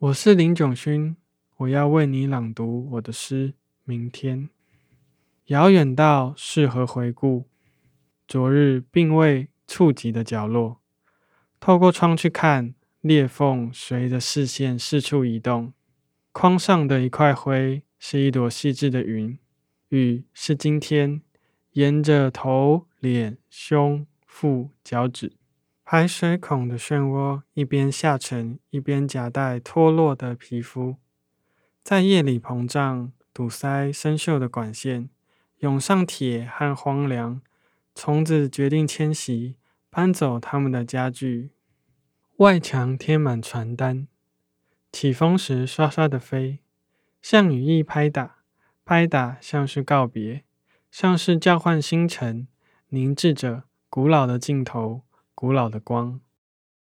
我是林炯勋，我要为你朗读我的诗。明天，遥远到适合回顾，昨日并未触及的角落。透过窗去看，裂缝随着视线四处移动。框上的一块灰是一朵细致的云，雨是今天，沿着头、脸、胸、腹、脚趾排水孔的漩涡，一边下沉，一边夹带脱落的皮肤，在夜里膨胀。堵塞生锈的管线，涌上铁和荒凉。虫子决定迁徙，搬走他们的家具。外墙贴满传单，起风时刷刷的飞，像羽翼拍打，拍打像是告别，像是叫唤星辰，凝滞着古老的镜头，古老的光。